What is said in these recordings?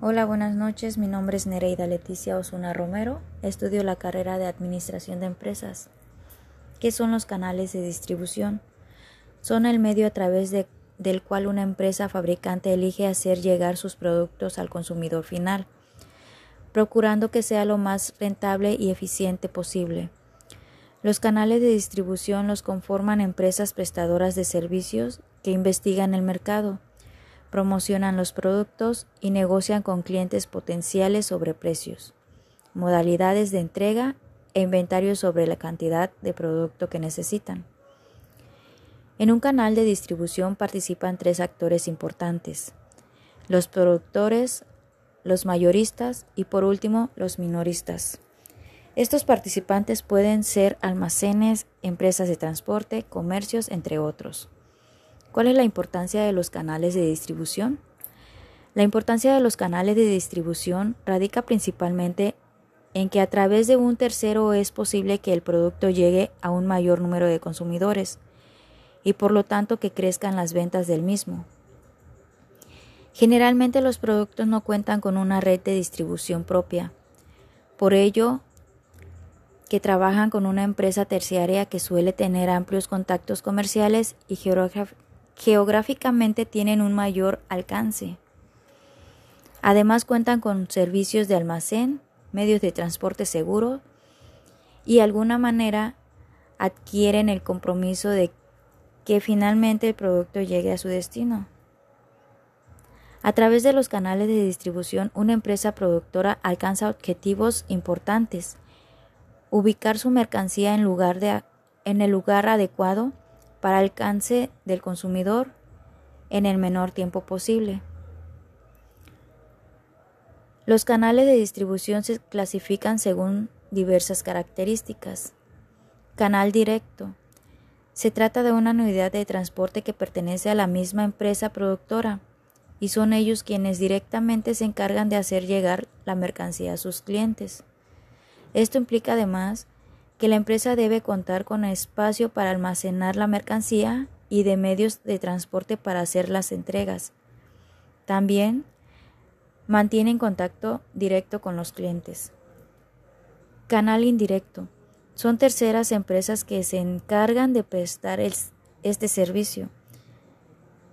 Hola, buenas noches. Mi nombre es Nereida Leticia Osuna Romero. Estudio la carrera de Administración de Empresas. ¿Qué son los canales de distribución? Son el medio a través de, del cual una empresa fabricante elige hacer llegar sus productos al consumidor final, procurando que sea lo más rentable y eficiente posible. Los canales de distribución los conforman empresas prestadoras de servicios que investigan el mercado promocionan los productos y negocian con clientes potenciales sobre precios, modalidades de entrega e inventarios sobre la cantidad de producto que necesitan. En un canal de distribución participan tres actores importantes, los productores, los mayoristas y por último los minoristas. Estos participantes pueden ser almacenes, empresas de transporte, comercios, entre otros. ¿Cuál es la importancia de los canales de distribución? La importancia de los canales de distribución radica principalmente en que a través de un tercero es posible que el producto llegue a un mayor número de consumidores y por lo tanto que crezcan las ventas del mismo. Generalmente los productos no cuentan con una red de distribución propia. Por ello, que trabajan con una empresa terciaria que suele tener amplios contactos comerciales y geográficos geográficamente tienen un mayor alcance. Además cuentan con servicios de almacén, medios de transporte seguro y de alguna manera adquieren el compromiso de que finalmente el producto llegue a su destino. A través de los canales de distribución, una empresa productora alcanza objetivos importantes. Ubicar su mercancía en, lugar de, en el lugar adecuado para alcance del consumidor en el menor tiempo posible. Los canales de distribución se clasifican según diversas características. Canal directo. Se trata de una unidad de transporte que pertenece a la misma empresa productora y son ellos quienes directamente se encargan de hacer llegar la mercancía a sus clientes. Esto implica además que la empresa debe contar con espacio para almacenar la mercancía y de medios de transporte para hacer las entregas. También mantienen contacto directo con los clientes. Canal indirecto. Son terceras empresas que se encargan de prestar este servicio.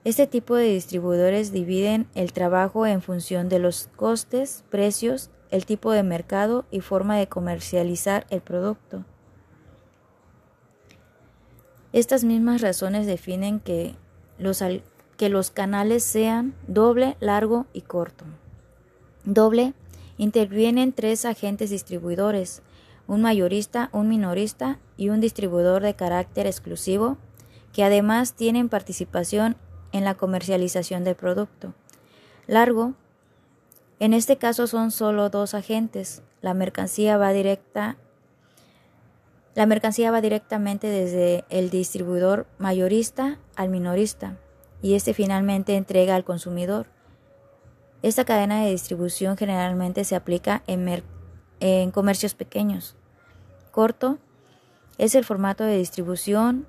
Este tipo de distribuidores dividen el trabajo en función de los costes, precios, el tipo de mercado y forma de comercializar el producto. Estas mismas razones definen que los, que los canales sean doble, largo y corto. Doble intervienen tres agentes distribuidores, un mayorista, un minorista y un distribuidor de carácter exclusivo, que además tienen participación en la comercialización del producto. Largo, en este caso son solo dos agentes. La mercancía va directa la mercancía va directamente desde el distribuidor mayorista al minorista y este finalmente entrega al consumidor. Esta cadena de distribución generalmente se aplica en, en comercios pequeños. Corto es el formato de distribución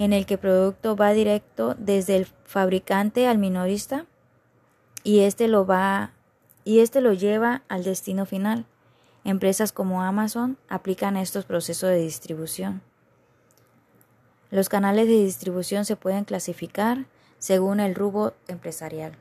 en el que el producto va directo desde el fabricante al minorista y este lo va y este lo lleva al destino final. Empresas como Amazon aplican estos procesos de distribución. Los canales de distribución se pueden clasificar según el rubro empresarial.